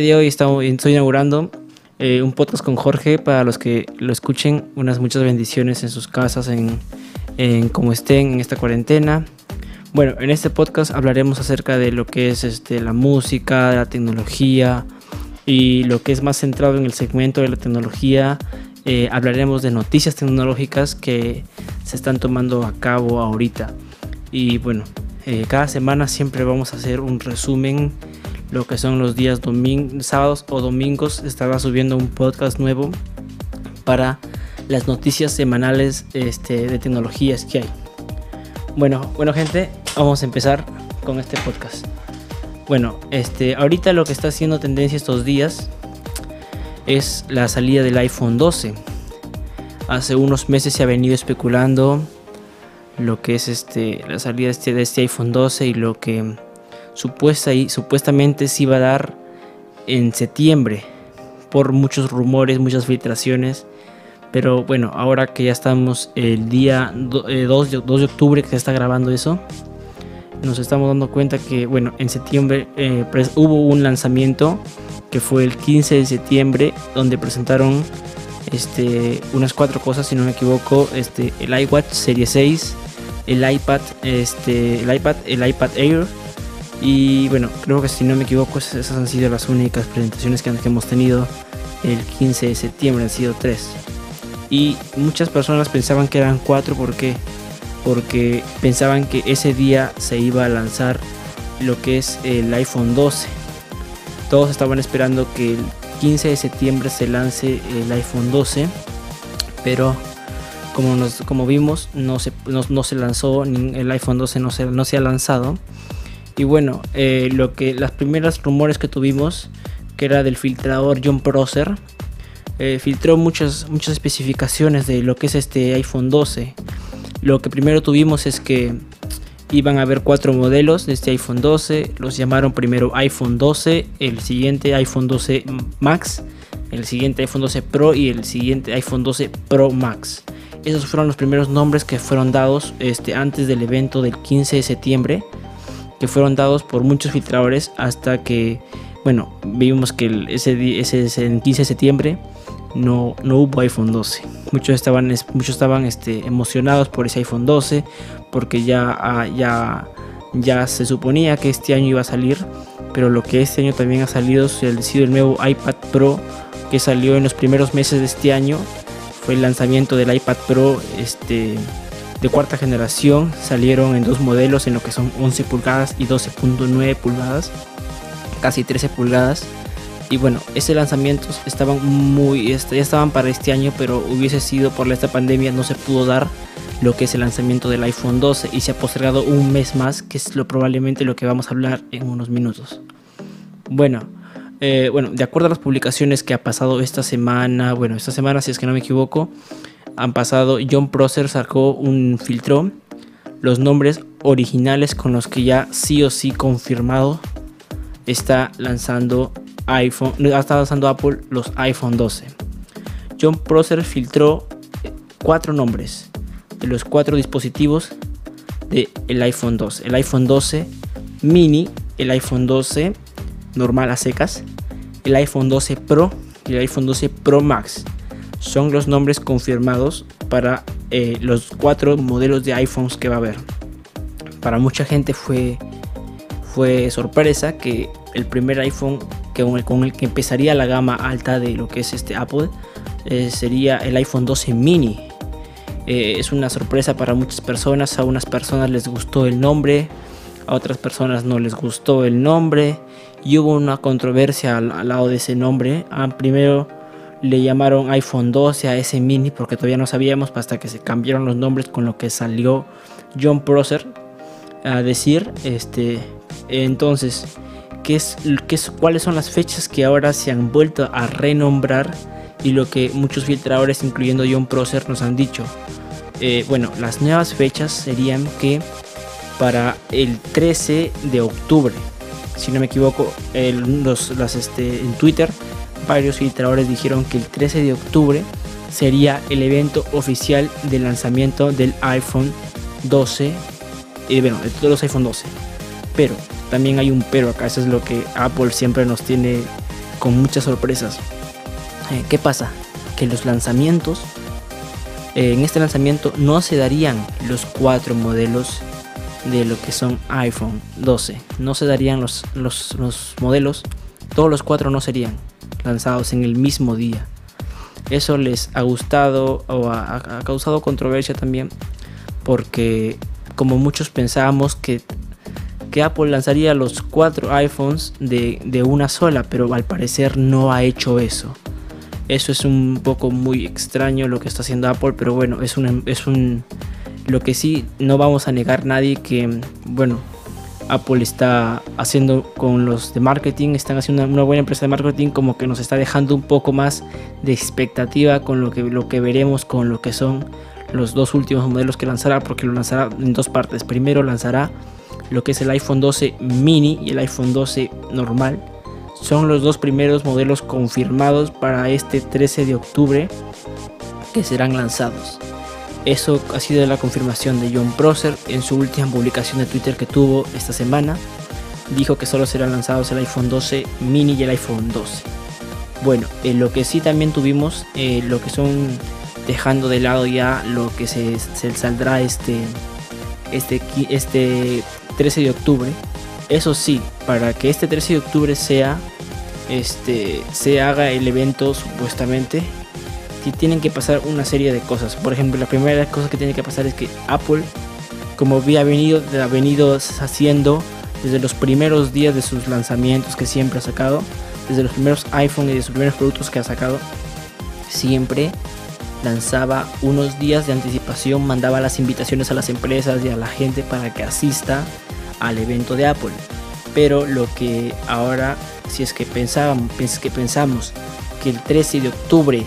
de hoy estoy inaugurando eh, un podcast con Jorge para los que lo escuchen. Unas muchas bendiciones en sus casas, en, en cómo estén en esta cuarentena. Bueno, en este podcast hablaremos acerca de lo que es este, la música, la tecnología y lo que es más centrado en el segmento de la tecnología. Eh, hablaremos de noticias tecnológicas que se están tomando a cabo ahorita. Y bueno, eh, cada semana siempre vamos a hacer un resumen lo que son los días sábados o domingos estará subiendo un podcast nuevo para las noticias semanales este, de tecnologías que hay. Bueno, bueno gente, vamos a empezar con este podcast. Bueno, este, ahorita lo que está haciendo tendencia estos días es la salida del iPhone 12. Hace unos meses se ha venido especulando lo que es este, la salida de este, de este iPhone 12 y lo que supuesta y supuestamente se iba a dar en septiembre por muchos rumores, muchas filtraciones. Pero bueno, ahora que ya estamos el día 2 eh, de, octubre que se está grabando eso, nos estamos dando cuenta que bueno, en septiembre eh, hubo un lanzamiento que fue el 15 de septiembre donde presentaron este, unas cuatro cosas, si no me equivoco, este, el iWatch Serie 6, el iPad, este, el iPad, el iPad Air, y bueno, creo que si no me equivoco, esas han sido las únicas presentaciones que, hemos tenido el 15 de septiembre, han sido tres. Y muchas personas pensaban que eran cuatro, ¿por qué? Porque pensaban que ese día se iba a lanzar lo que es el iPhone 12. Todos estaban esperando que el 15 de septiembre se lance el iPhone 12, pero como, nos, como vimos, no se, no, se lanzó, el iPhone 12 no se, no se ha lanzado. Y bueno, eh, lo que las primeras rumores que tuvimos, que era del filtrador John Prosser, eh, filtró muchas, muchas especificaciones de lo que es este iPhone 12. Lo que primero tuvimos es que iban a haber cuatro modelos de este iPhone 12. Los llamaron primero iPhone 12, el siguiente iPhone 12 Max, el siguiente iPhone 12 Pro y el siguiente iPhone 12 Pro Max. Esos fueron los primeros nombres que fueron dados este, antes del evento del 15 de septiembre fueron dados por muchos filtradores hasta que, bueno, vimos que ese, ese, 15 de septiembre no, no hubo iPhone 12. Muchos estaban, muchos estaban este, emocionados por ese iPhone 12 porque ya, ah, ya, ya se suponía que este año iba a salir, pero lo que este año también ha salido es el, el nuevo iPad Pro que salió en los primeros meses de este año. Fue el lanzamiento del iPad Pro este, de cuarta generación salieron en dos modelos en lo que son 11 pulgadas y 12.9 pulgadas, casi 13 pulgadas. Y bueno, ese lanzamientos estaban muy, este, ya estaban para este año, pero hubiese sido por esta pandemia no se pudo dar lo que es el lanzamiento del iPhone 12 y se ha postergado un mes más, que es lo probablemente lo que vamos a hablar en unos minutos. Bueno, eh, bueno, de acuerdo a las publicaciones que ha pasado esta semana, bueno, esta semana si es que no me equivoco, han pasado, John Prosser sacó un filtro, los nombres originales con los que ya sí o sí confirmado está lanzando iPhone, está lanzando Apple los iPhone 12. John Prosser filtró cuatro nombres de los cuatro dispositivos del el iPhone 12. El iPhone 12 mini, el iPhone 12 normal a secas, el iPhone 12 Pro y el iPhone 12 Pro Max son los nombres confirmados para eh, los cuatro modelos de iPhones que va a haber. Para mucha gente fue, fue sorpresa que el primer iPhone que con, el, que empezaría la gama alta de lo que es este Apple eh, sería el iPhone 12 mini. Eh, es una sorpresa para muchas personas, a unas personas les gustó el nombre, a otras personas no les gustó el nombre y hubo una controversia al, lado de ese nombre. Ah, primero le llamaron iPhone 12 a ese mini porque todavía no sabíamos hasta que se cambiaron los nombres con lo que salió John Prosser a decir este entonces ¿qué es, qué es, cuáles son las fechas que ahora se han vuelto a renombrar y lo que muchos filtradores incluyendo John Prosser nos han dicho eh, bueno las nuevas fechas serían que para el 13 de octubre si no me equivoco los, las, este, en Twitter varios filtradores dijeron que el 13 de octubre sería el evento oficial de lanzamiento del iPhone 12, y eh, bueno, de todos los iPhone 12. Pero también hay un pero acá, eso es lo que Apple siempre nos tiene con muchas sorpresas. Eh, ¿Qué pasa? Que los lanzamientos, eh, en este lanzamiento no se darían los cuatro modelos de lo que son iPhone 12. No se darían los, los, los modelos, todos los cuatro no serían lanzados en el mismo día. Eso les ha gustado o ha, causado controversia también porque como muchos pensábamos que, que Apple lanzaría los cuatro iPhones de, de, una sola, pero al parecer no ha hecho eso. Eso es un poco muy extraño lo que está haciendo Apple, pero bueno, es un, es un lo que sí no vamos a negar nadie que bueno, Apple está haciendo con los de marketing, están haciendo una, buena empresa de marketing, como que nos está dejando un poco más de expectativa con lo que, lo que veremos, con lo que son los dos últimos modelos que lanzará, porque lo lanzará en dos partes. Primero lanzará lo que es el iPhone 12 mini y el iPhone 12 normal. Son los dos primeros modelos confirmados para este 13 de octubre que serán lanzados. Eso ha sido la confirmación de John Prosser en su última publicación de Twitter que tuvo esta semana. Dijo que solo serán lanzados el iPhone 12 mini y el iPhone 12. Bueno, en lo que sí también tuvimos, eh, lo que son dejando de lado ya lo que se, se saldrá este, este, este 13 de octubre. Eso sí, para que este 13 de octubre sea, este, se haga el evento supuestamente, tienen que pasar una serie de cosas. Por ejemplo, la primera cosa que tiene que pasar es que Apple, como había venido, ha venido haciendo desde los primeros días de sus lanzamientos que siempre ha sacado, desde los primeros iPhone y de sus primeros productos que ha sacado, siempre lanzaba unos días de anticipación, mandaba las invitaciones a las empresas y a la gente para que asista al evento de Apple. Pero lo que ahora, si es que pensábamos, que pensamos que el 13 de octubre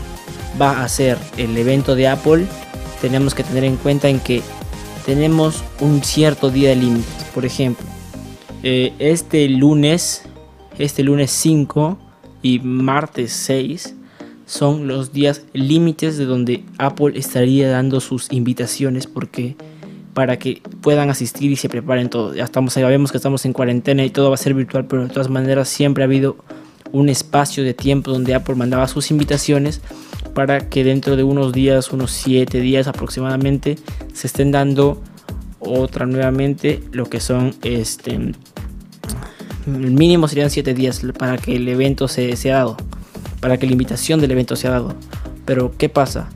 va a ser el evento de Apple, tenemos que tener en cuenta en que tenemos un cierto día límite. Por ejemplo, eh, este lunes, este lunes 5 y martes 6 son los días límites de donde Apple estaría dando sus invitaciones porque para que puedan asistir y se preparen todo. Ya estamos, sabemos que estamos en cuarentena y todo va a ser virtual, pero de todas maneras siempre ha habido un espacio de tiempo donde Apple mandaba sus invitaciones para que dentro de unos días, unos 7 días aproximadamente, se estén dando otra nuevamente lo que son este el mínimo serían 7 días para que el evento se sea dado para que la invitación del evento sea dado. Pero ¿qué pasa?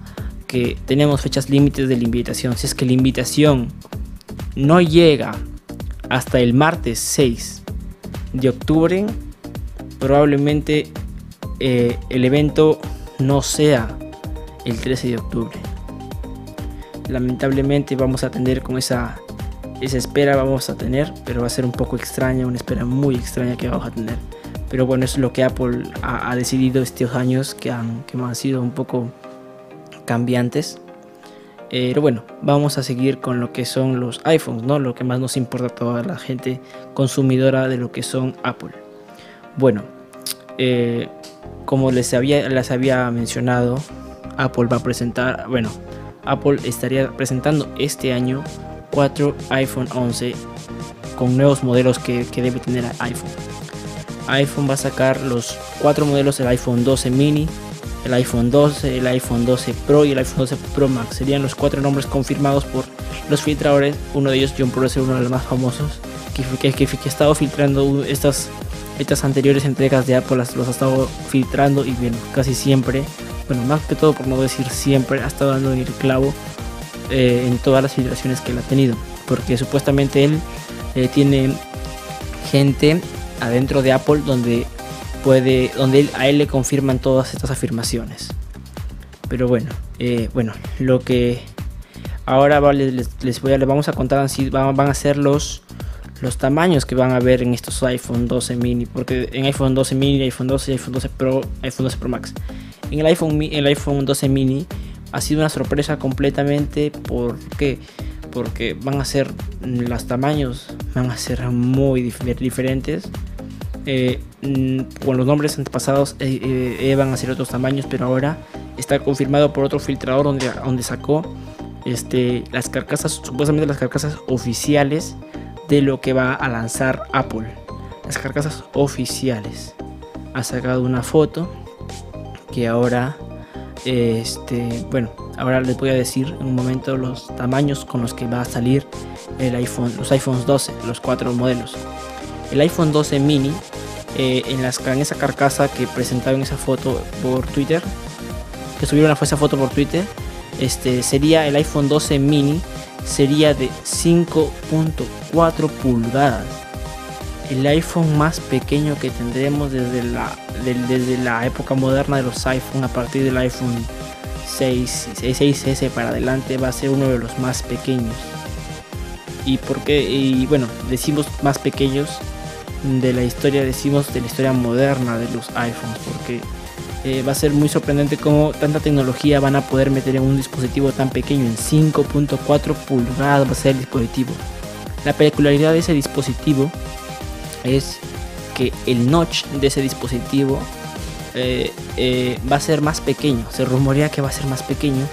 Que tenemos fechas límites de la invitación. Si es que la invitación no llega hasta el martes 6 de octubre, probablemente eh, el evento no sea el 13 de octubre. Lamentablemente vamos a tener con esa, esa espera, vamos a tener, pero va a ser un poco extraña, una espera muy extraña que vamos a tener. Pero bueno, es lo que Apple ha, decidido estos años que han, que han sido un poco cambiantes. Pero bueno, vamos a seguir con lo que son los iPhones, ¿no? Lo que más nos importa a toda la gente consumidora de lo que son Apple. Bueno, eh, como les había, había mencionado, Apple va a presentar, bueno, Apple estaría presentando este año 4 iPhone 11 con nuevos modelos que, que debe tener iPhone iPhone va a sacar los cuatro modelos del iPhone 12 mini, el iPhone 12, el iPhone 12 Pro y el iPhone 12 Pro Max. Serían los cuatro nombres confirmados por los filtradores. Uno de ellos, John Prosser, uno de los más famosos, que, que, ha estado filtrando estas, estas anteriores entregas de Apple, los ha estado filtrando y bien, casi siempre, bueno, más que todo por no decir siempre, ha estado dando el clavo eh, en todas las filtraciones que él ha tenido. Porque supuestamente él eh, tiene gente adentro de Apple donde puede, donde a él le confirman todas estas afirmaciones. Pero bueno, eh, bueno, lo que ahora les, les, voy a, les vamos a contar van, a ser los, los tamaños que van a ver en estos iPhone 12 mini, porque en iPhone 12 mini, iPhone 12, iPhone 12 Pro, iPhone 12 Pro Max. En el iPhone, el iPhone 12 mini ha sido una sorpresa completamente porque porque van a ser los tamaños van a ser muy diferentes eh, mm, con los nombres antepasados van a ser otros tamaños, pero ahora está confirmado por otro filtrador donde, donde sacó este, las carcasas, supuestamente las carcasas oficiales de lo que va a lanzar Apple. Las carcasas oficiales. ha sacado una foto que ahora, este, bueno, ahora les voy a decir en un momento los tamaños con los que va a salir el iPhone, los iPhones 12, los cuatro modelos. El iPhone 12 mini, eh, en, las, en esa carcasa que presentaron esa foto por Twitter, que subieron esa foto por Twitter, este sería el iPhone 12 mini, sería de 5.4 pulgadas el iPhone más pequeño que tendremos desde la, desde la época moderna de los iPhone a partir del iPhone 6, 6S para adelante va a ser uno de los más pequeños. ¿Y por qué? Y bueno, decimos más pequeños de la historia, decimos de la historia moderna de los iPhones, porque eh, va a ser muy sorprendente cómo tanta tecnología van a poder meter en un dispositivo tan pequeño, en 5.4 pulgadas va a ser el dispositivo. La peculiaridad de ese dispositivo es que el notch de ese dispositivo eh, eh, va a ser más pequeño. Se rumorea que va a ser más pequeño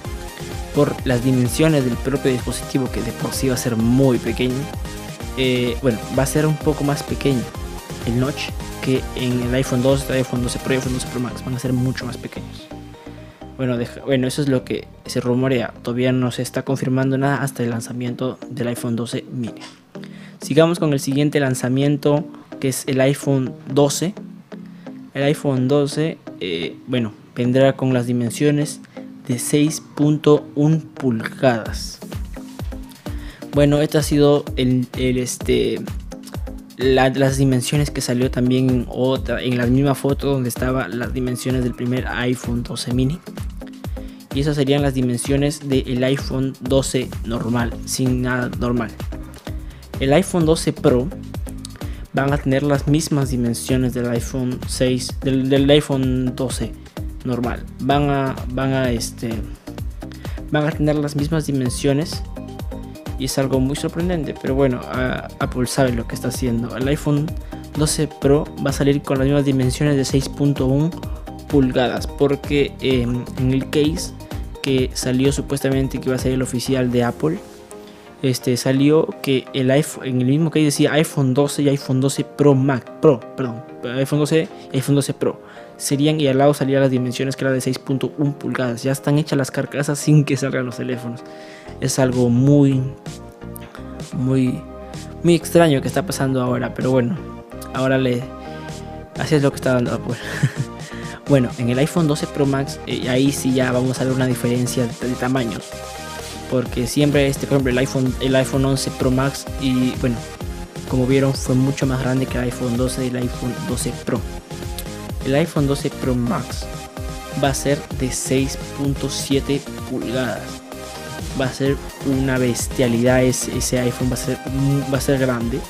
por las dimensiones del propio dispositivo, que de por sí va a ser muy pequeño. Bueno, va a ser un poco más pequeño el notch en el iPhone 2, el iPhone 12 Pro y iPhone 12 Pro Max. Van a ser mucho más pequeños. Bueno, bueno, eso es lo que se rumorea. Todavía no se está confirmando nada hasta el lanzamiento del iPhone 12 mini. Sigamos con el siguiente lanzamiento que es el iPhone 12. El iPhone 12, eh, bueno, vendrá con las dimensiones de 6.1 pulgadas. Bueno, esta ha sido el, este, las dimensiones que salió también en otra, en la misma foto donde estaban las dimensiones del primer iPhone 12 mini. Y esas serían las dimensiones del iPhone 12 normal, sin nada normal. El iPhone 12 Pro van a tener las mismas dimensiones del iPhone 6, del, iPhone 12 normal. Van a, van a, este, van a tener las mismas dimensiones y es algo muy sorprendente. Pero bueno, Apple sabe lo que está haciendo. El iPhone 12 Pro va a salir con las mismas dimensiones de 6.1 pulgadas porque em, en el case que salió supuestamente que iba a ser el oficial de Apple este, salió que el iPhone, en el mismo que decía iPhone 12 y iPhone 12 Pro Max, Pro, perdón, iPhone 12 y iPhone 12 Pro. Serían y al lado salían las dimensiones que era de 6.1 pulgadas. Ya están hechas las carcasas sin que salgan los teléfonos. Es algo muy, muy, muy extraño que está pasando ahora. Pero bueno, ahora le, así es lo que está dando Apple. bueno, en el iPhone 12 Pro Max, eh, ahí sí ya vamos a ver una diferencia de tamaños porque siempre este por ejemplo el iPhone el iPhone 11 Pro Max y bueno como vieron fue mucho más grande que el iPhone 12 y el iPhone 12 Pro el iPhone 12 Pro Max va a ser de 6.7 pulgadas. Va a ser una bestialidad ese, iPhone va a ser va a ser grande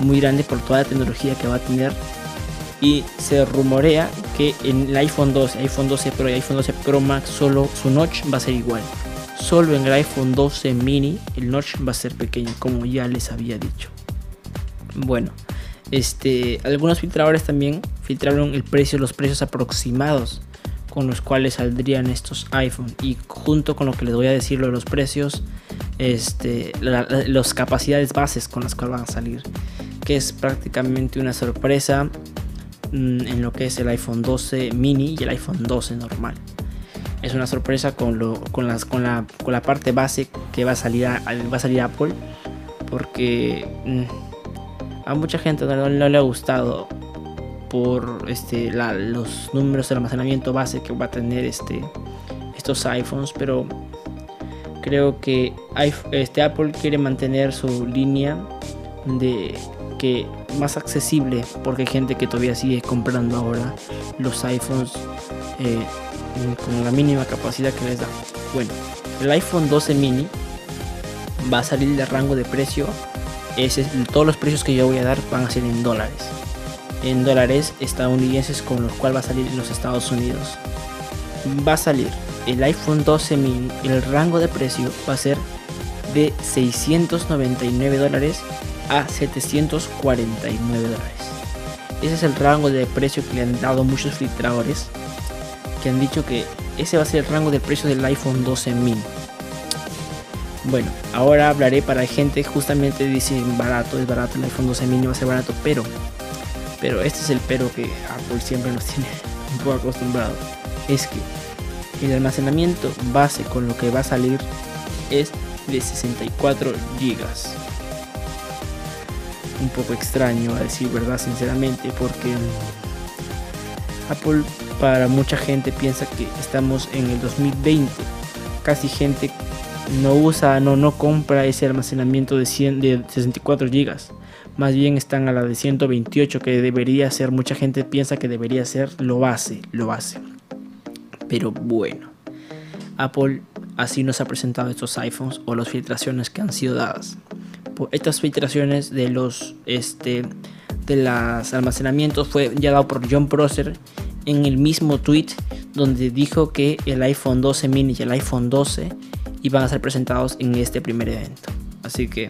muy grande por toda la tecnología que va a tener. Y se rumorea que en el iPhone 12, iPhone 12 Pro y iPhone 12 Pro Max solo su notch va a ser igual. Solo en el iPhone 12 mini el notch va a ser pequeño, como ya les había dicho. Bueno, este, algunos filtradores también filtraron el precio, los precios aproximados con los cuales saldrían estos iPhone y junto con lo que les voy a decir de los precios, este, las capacidades bases con las cuales van a salir, que es prácticamente una sorpresa mm, en lo que es el iPhone 12 mini y el iPhone 12 normal es una sorpresa con, lo, las, con, la, parte base que va a salir, a, va a salir Apple. Porque mm, a mucha gente no, le ha gustado por este, los números de almacenamiento base que va a tener este, estos iPhones. Pero creo que este, Apple quiere mantener su línea de que más accesible porque hay gente que todavía sigue comprando ahora los iPhones eh, con la mínima capacidad que les da. Bueno, el iPhone 12 mini va a salir de rango de precio. Todos los precios que yo voy a dar van a ser en dólares. En dólares estadounidenses con los cuales va a salir en los Estados Unidos. Va a salir el iPhone 12 mini, el rango de precio va a ser de 699 dólares a 749 dólares. Ese es el rango de precio que le han dado muchos filtradores han dicho que ese va a ser el rango de precio del iPhone 12 mini. Bueno, ahora hablaré para gente justamente dice barato, es barato, el iPhone 12 mini va a ser barato, pero Pero este es el pero que Apple siempre nos tiene un poco acostumbrados. Es que el almacenamiento base con lo que va a salir es de 64 gigas. Un poco extraño a decir verdad sinceramente porque Apple para mucha gente piensa que estamos en el 2020. Casi gente no usa, no, no compra ese almacenamiento de, 100, de 64 GB. Más bien están a la de 128 que debería ser, mucha gente piensa que debería ser lo base, lo base. Pero bueno, Apple así nos ha presentado estos iPhones o las filtraciones que han sido dadas. Estas filtraciones de los este de los almacenamientos fue ya dado por John Prosser en el mismo tweet donde dijo que el iPhone 12 mini y el iPhone 12 iban a ser presentados en este primer evento. Así que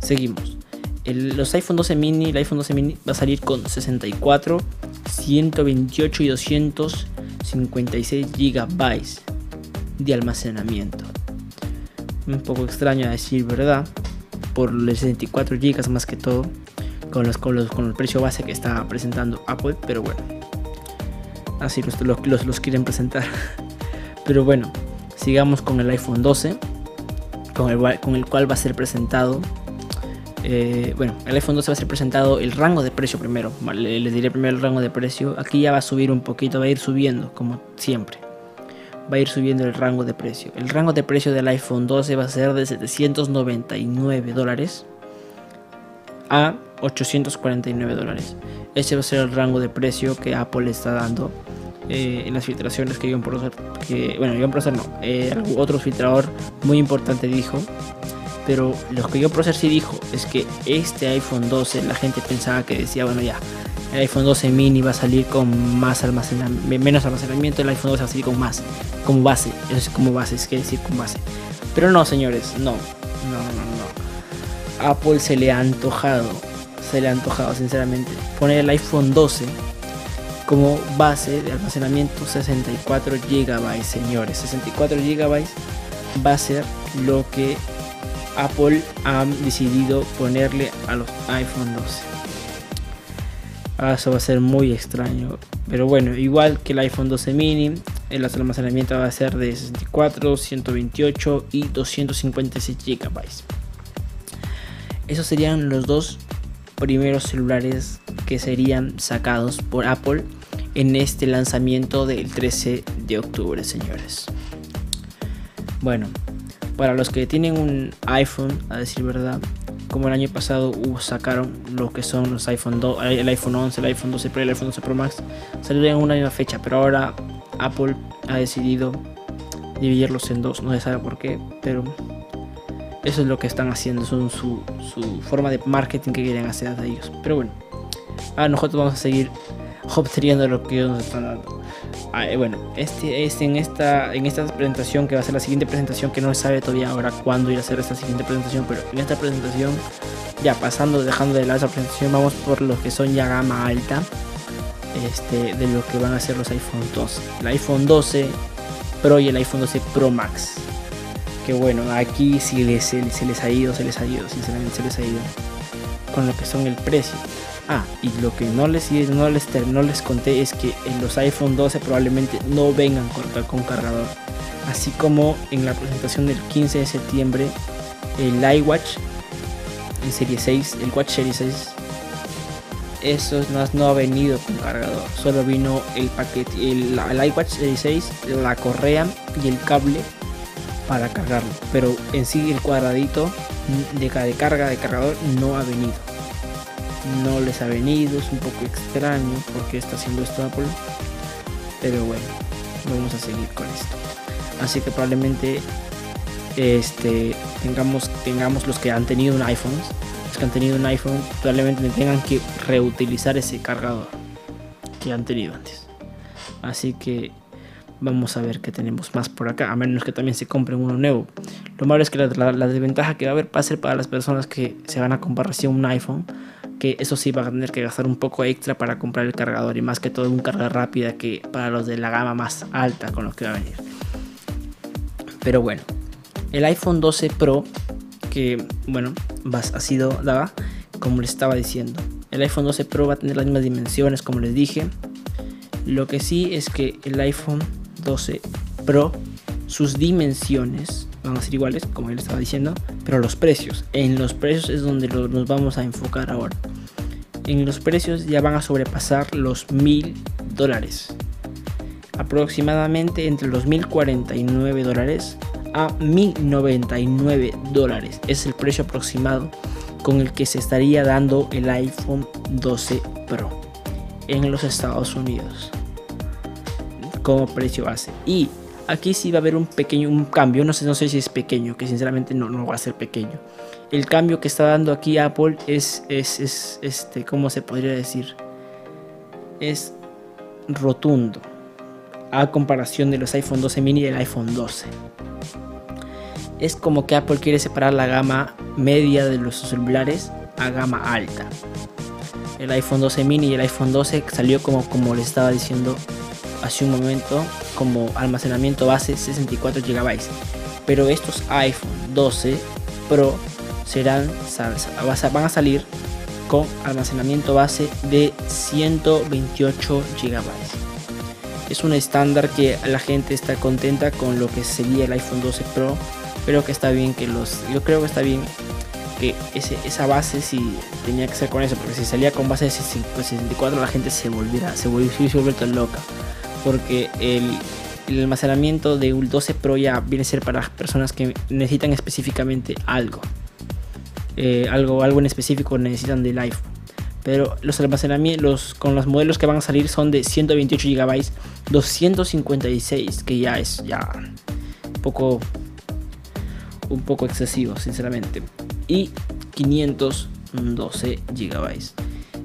seguimos. los iPhone 12 mini, el iPhone 12 mini va a salir con 64, 128 y 256 gigabytes de almacenamiento. Un poco extraño a decir verdad, por los 64 gigas más que todo, con, los, con, los, con el precio base que está presentando Apple, pero bueno, así los, los, los quieren presentar. pero bueno, sigamos con el iPhone 12, con el, cual va a ser presentado. Eh, bueno, el iPhone 12 va a ser presentado el rango de precio primero. Les diré primero el rango de precio. Aquí ya va a subir un poquito, va a ir subiendo, como siempre. Va a ir subiendo el rango de precio. El rango de precio del iPhone 12 va a ser de 799 dólares a 849 dólares. Ese va a ser el rango de precio que Apple está dando eh, en las filtraciones que John Prosser, que, bueno, John Prosser no, eh, otro filtrador muy importante dijo, pero lo que John Prosser sí dijo es que este iPhone 12 la gente pensaba que decía, bueno ya, el iPhone 12 mini va a salir con más almacenamiento, menos almacenamiento, el iPhone 12 va a salir con más, como base, eso es como base, es que decir con base. Pero no, señores, no, no, no, no. Apple se le ha antojado, se le ha antojado sinceramente poner el iPhone 12 como base de almacenamiento 64 GB, señores. 64 GB va a ser lo que Apple ha decidido ponerle a los iPhone 12. Ah, eso va a ser muy extraño. Pero bueno, igual que el iPhone 12 mini, el almacenamiento va a ser de 64, 128 y 256 GB. Esos serían los dos primeros celulares que serían sacados por Apple en este lanzamiento del 13 de octubre, señores. Bueno, para los que tienen un iPhone, a decir verdad, como el año pasado sacaron lo que son los iPhone 2, el iPhone 11, el iPhone 12 Pro y el iPhone 12 Pro Max, salieron en una misma fecha, pero ahora Apple ha decidido dividirlos en dos, no se sabe por qué, pero eso es lo que están haciendo, son su, su forma de marketing que quieren hacer de ellos. Pero bueno, ahora nosotros vamos a seguir obteniendo lo que nos están dando. Ah, bueno, este es en esta, en esta presentación que va a ser la siguiente presentación que no se sabe todavía ahora cuándo ir a hacer esta siguiente presentación, pero en esta presentación, ya pasando, dejando de lado esa presentación, vamos por los que son ya gama alta este, de lo que van a ser los iPhone 12. El iPhone 12 Pro y el iPhone 12 Pro Max. Que bueno, aquí sí les, se les ha ido, se les ha ido, sinceramente se les ha ido con lo que son el precio. Ah, y lo que no les, no no les conté es que en los iPhone 12 probablemente no vengan con, con cargador. Así como en la presentación del 15 de septiembre, el iWatch en serie 6, el Watch Series 6, eso no, no ha venido con cargador. Solo vino el paquete, el, el iWatch Serie 6, la correa y el cable para cargarlo. Pero en sí el cuadradito de, de carga de cargador no ha venido no les ha venido, es un poco extraño porque está haciendo esto Apple, pero bueno, vamos a seguir con esto. Así que probablemente este, tengamos, tengamos los que han tenido un iPhone, los que han tenido un iPhone, probablemente tengan que reutilizar ese cargador que han tenido antes. Así que vamos a ver qué tenemos más por acá, a menos que también se compren uno nuevo. Lo malo es que la, desventaja que va a haber va a ser para las personas que se van a comprar recién un iPhone que eso sí va a tener que gastar un poco extra para comprar el cargador y más que todo un carga rápida que para los de la gama más alta con los que va a venir. Pero bueno, el iPhone 12 Pro que bueno, ha sido dada como les estaba diciendo. El iPhone 12 Pro va a tener las mismas dimensiones como les dije. Lo que sí es que el iPhone 12 Pro, sus dimensiones van a ser iguales, como él estaba diciendo, pero los precios. En los precios es donde nos vamos a enfocar ahora. En los precios ya van a sobrepasar los mil dólares. Aproximadamente entre los 1049 dólares a 1099 dólares. Es el precio aproximado con el que se estaría dando el iPhone 12 Pro en los Estados Unidos como precio base. Y aquí sí va a haber un pequeño un cambio, no sé, no sé si es pequeño, que sinceramente no, no va a ser pequeño. El cambio que está dando aquí Apple es, es, es este, ¿cómo se podría decir? Es rotundo a comparación de los iPhone 12 mini y el iPhone 12 es como que Apple quiere separar la gama media de los celulares a gama alta. El iPhone 12 mini y el iPhone 12 salió como, como estaba diciendo hace un momento, como almacenamiento base 64 GB. Pero estos iPhone 12 Pro serán, van a salir con almacenamiento base de 128 GB. Es un estándar que la gente está contenta con lo que sería el iPhone 12 Pro creo que está bien que los. Yo creo que está bien que ese, esa base si tenía que ser con eso, porque si salía con base de 64 la gente se volviera, se volviera, loca. Porque el, almacenamiento de un 12 Pro ya viene a ser para personas que necesitan específicamente algo. Eh, algo, algo en específico necesitan del iPhone. Pero los almacenamientos con los modelos que van a salir son de 128 GB, 256, que ya es ya poco un poco excesivo, sinceramente. Y 512 GB.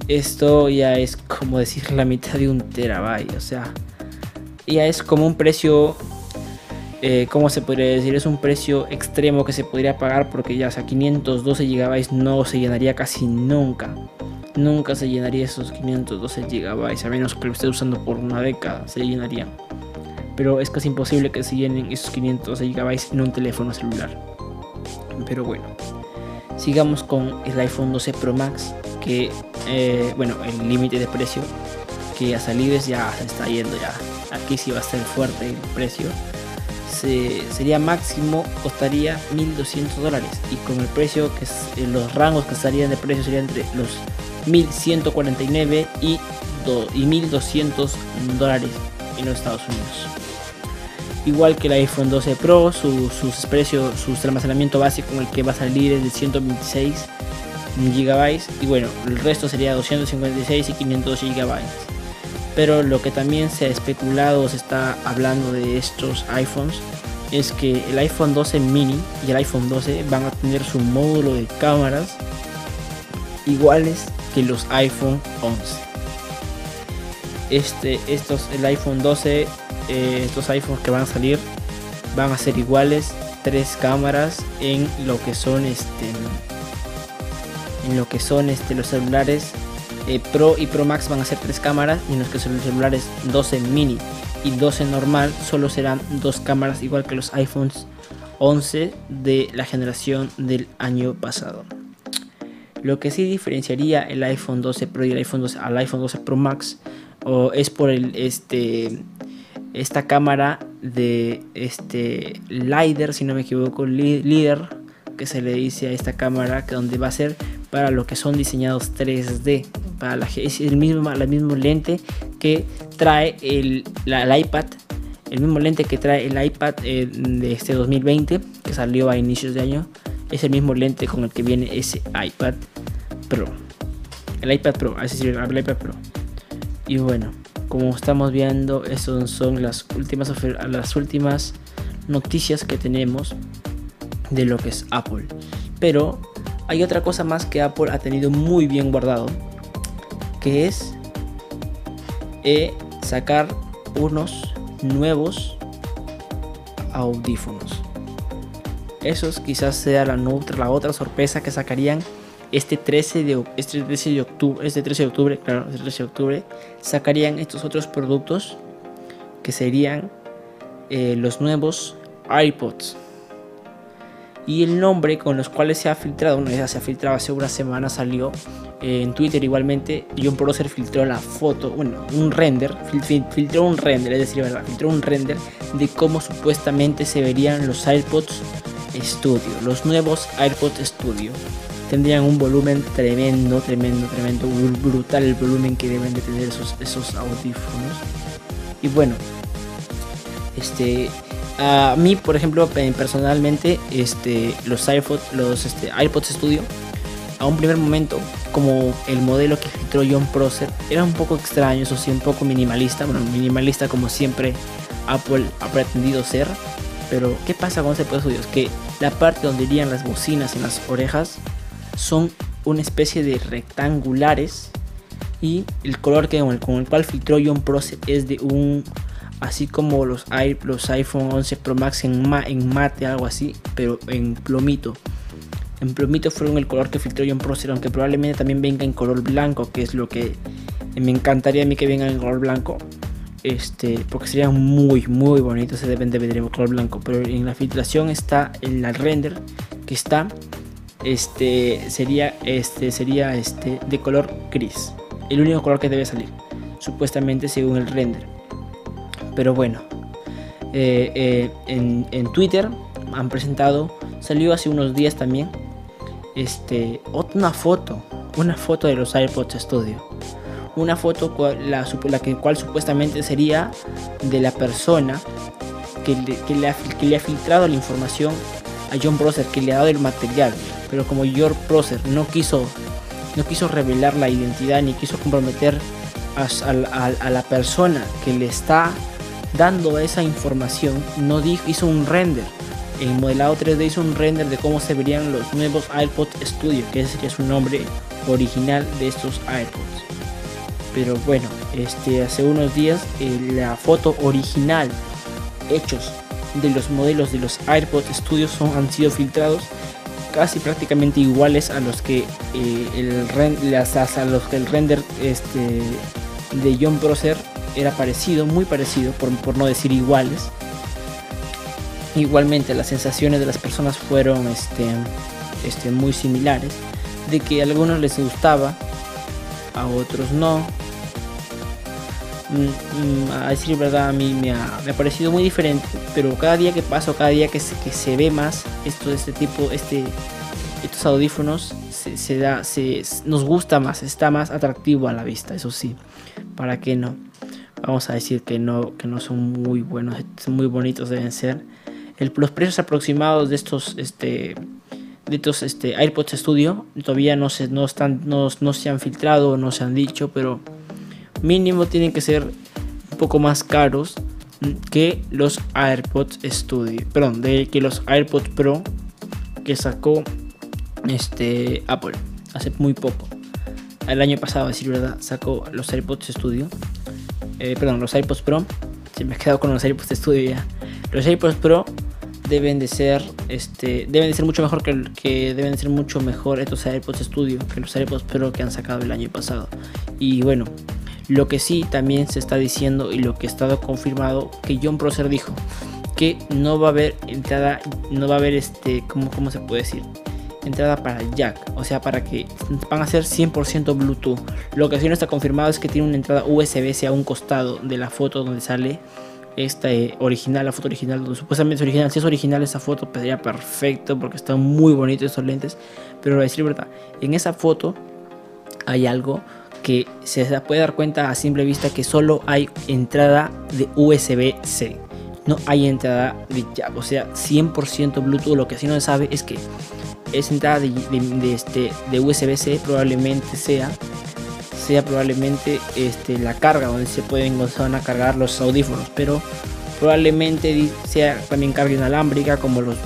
Esto ya es como decir la mitad de un terabyte, o sea, ya es como un precio, eh, ¿cómo se podría decir? Es un precio extremo que se podría pagar porque ya, sea, 512 GB no se llenaría casi nunca. Nunca se llenaría esos 512 GB, a menos que lo esté usando por una década, se llenaría. Pero es casi imposible que se llenen esos 512 GB en un teléfono celular. Pero bueno, sigamos con el iPhone 12 Pro Max, que eh, bueno, el límite de precio que a salido ya se está yendo ya. Aquí sí va a ser fuerte el precio. sería máximo, costaría 1200 dólares. Y con el precio que es, eh, los rangos que estarían de precio serían entre los 1149 y, y 1200 dólares en los Estados Unidos igual que el iPhone 12 Pro, su, sus precios, su almacenamiento básico con el que va a salir es de 126 GB y bueno, el resto sería 256 y 512 GB. Pero lo que también se ha especulado, se está hablando de estos iPhones, es que el iPhone 12 mini y el iPhone 12 van a tener su módulo de cámaras iguales que los iPhone 11. Este, estos, el iPhone 12 eh, estos iPhones que van a salir van a ser iguales tres cámaras en lo que son este en lo que son este los celulares eh, Pro y Pro Max van a ser tres cámaras y los que son los celulares 12 mini y 12 normal solo serán dos cámaras igual que los iPhones 11 de la generación del año pasado. Lo que sí diferenciaría el iPhone 12 Pro y el iPhone 12 al iPhone 12 Pro Max o es por el este esta cámara de este LiDAR, si no me equivoco, LiDAR, que se le dice a esta cámara, que donde va a ser para lo que son diseñados 3D. Para la, es el mismo, la mismo lente que trae el, iPad, el mismo lente que trae el iPad eh, de este 2020, que salió a inicios de año, es el mismo lente con el que viene ese iPad Pro. El iPad Pro, así se el iPad Pro. Y bueno, como estamos viendo, estas son las últimas, las últimas noticias que tenemos de lo que es Apple. Pero hay otra cosa más que Apple ha tenido muy bien guardado, que es eh, sacar unos nuevos audífonos. Esos quizás sea la, la otra sorpresa que sacarían este 13 de, este 13 de octubre, este 13 de octubre, claro, este 13 de octubre, sacarían estos otros productos que serían eh, los nuevos iPods. Y el nombre con los cuales se ha filtrado, una vez se ha filtrado hace una semana, salió en Twitter igualmente, John Prosser filtró la foto, bueno, un render, filtró un render, es decir, filtró un render de cómo supuestamente se verían los AirPods Studio, los nuevos AirPods Studio. Tendrían un volumen tremendo, tremendo, tremendo, brutal el volumen que deben de tener esos, esos audífonos. Y bueno, este, a mí, por ejemplo, personalmente, este, los AirPods, los este, AirPods Studio, a un primer momento como el modelo que filtró John Prosser era un poco extraño, eso sí, un poco minimalista, bueno, minimalista como siempre Apple ha pretendido ser. Pero, ¿qué pasa con ese de Es Que la parte donde irían las bocinas en las orejas son una especie de rectangulares y el color que, con el cual filtró John Prosser es de un así como los, iPhone 11 Pro Max en, mate, algo así, pero en plomito. En plomito fueron el color que filtró John Prosser, aunque probablemente también venga en color blanco, que es lo que me encantaría a mí que venga en color blanco. Este, porque sería muy, muy bonito se deben de ver en color blanco. Pero en la filtración está en la render que está, este, sería, este, sería este, de color gris. El único color que debe salir, supuestamente según el render. Pero bueno, eh, eh, en, en Twitter han presentado, salió hace unos días también este, una foto, una foto de los AirPods Studio. Una foto la, que, cual supuestamente sería de la persona que le, ha, que le, ha, filtrado la información a John Prosser, que le ha dado el material. Pero como John Prosser no quiso, no quiso revelar la identidad ni quiso comprometer a la persona que le está dando esa información, no dijo, hizo un render en modelado 3D hizo un render de cómo se verían los nuevos AirPods Studio, que sería su nombre original de estos AirPods. Pero bueno, este, hace unos días eh, la foto original hechos de los modelos de los AirPods Studio son, han sido filtrados casi prácticamente iguales a los que eh, el el render este, de John Prosser era parecido, muy parecido, por, por no decir iguales. Igualmente las sensaciones de las personas fueron este, este, muy similares, de que a algunos les gustaba, a otros no. Mm, mm, a decir verdad, a mí me ha, parecido muy diferente, pero cada día que paso, cada día que se, que se ve más esto este tipo, este, estos audífonos, se, da, se, nos gusta más, está más atractivo a la vista, eso sí, ¿para qué no? Vamos a decir que no, que no son muy buenos, son muy bonitos deben ser los precios aproximados de estos este, de estos este, AirPods Studio todavía no se, no, están, no, no se han filtrado, no se han dicho, pero mínimo tienen que ser un poco más caros que los AirPods Studio, perdón, de que los AirPods Pro que sacó este Apple hace muy poco. El año pasado, a decir verdad, sacó los AirPods Studio. Eh, perdón, los AirPods Pro. Se me ha quedado con los AirPods Studio ya. Los AirPods Pro deben de ser este deben de ser mucho mejor que, que deben de ser mucho mejor estos AirPods Studio que los AirPods Pro que han sacado el año pasado y bueno lo que sí también se está diciendo y lo que ha estado confirmado que John Prosser dijo que no va a haber entrada no va a haber este cómo, cómo se puede decir entrada para jack o sea para que van a ser 100% bluetooth lo que sí no está confirmado es que tiene una entrada USB-C a un costado de la foto donde sale esta eh, original, la foto original, donde supuestamente es original. Si es original esa foto, sería perfecto porque están muy bonitos estos lentes. Pero a decir verdad, en esa foto hay algo que se puede dar cuenta a simple vista que solo hay entrada de USB-C. No hay entrada de jack, o sea, 100% Bluetooth. Lo que sí no se sabe es que esa entrada de, este, de USB-C probablemente sea sea probablemente este, la carga donde se pueden a cargar los audífonos, pero probablemente sea también carga inalámbrica como los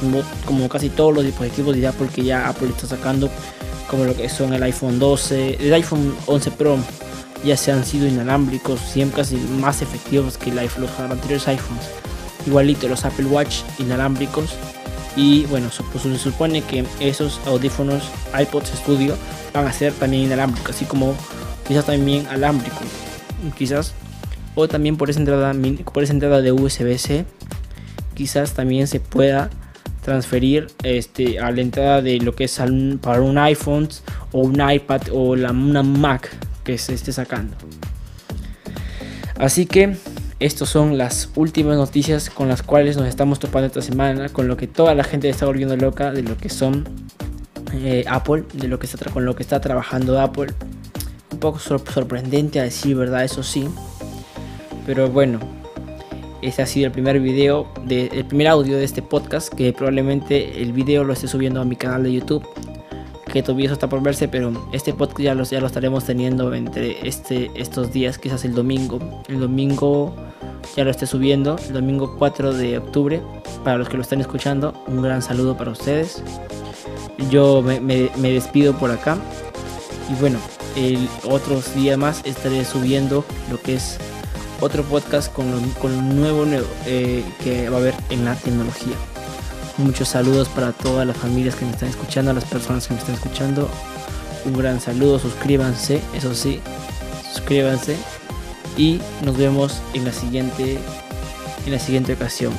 como casi todos los dispositivos de Apple que ya Apple está sacando como lo que son el iPhone 12, el iPhone 11 Pro ya se han sido inalámbricos, siempre casi más efectivos que los anteriores iPhones. Igualito los Apple Watch inalámbricos y bueno, pues se supone que esos audífonos iPods Studio van a ser también inalámbricos, así como quizás también alámbrico, quizás, o también por esa entrada, por esa entrada de USB-C, quizás también se pueda transferir este, a la entrada de lo que es para un iPhone o un iPad o la, una Mac que se esté sacando. Así que estas son las últimas noticias con las cuales nos estamos topando esta semana, con lo que toda la gente está volviendo loca de lo que son eh, Apple, de lo que está con lo que está trabajando Apple. Un poco sorprendente a decir verdad, eso sí. Pero bueno, este ha sido el primer video, de, el primer audio de este podcast, que probablemente el video lo esté subiendo a mi canal de YouTube, que todavía eso está por verse, pero este podcast ya lo, ya lo estaremos teniendo entre este, estos días, quizás el domingo. El domingo ya lo esté subiendo, el domingo 4 de octubre, para los que lo están escuchando, un gran saludo para ustedes. Yo me, me despido por acá y bueno, el otros días más estaré subiendo lo que es otro podcast con lo, con nuevo, nuevo eh, que va a haber en la tecnología. Muchos saludos para todas las familias que me están escuchando, a las personas que me están escuchando. Un gran saludo, suscríbanse, eso sí, suscríbanse y nos vemos en la siguiente en la siguiente ocasión.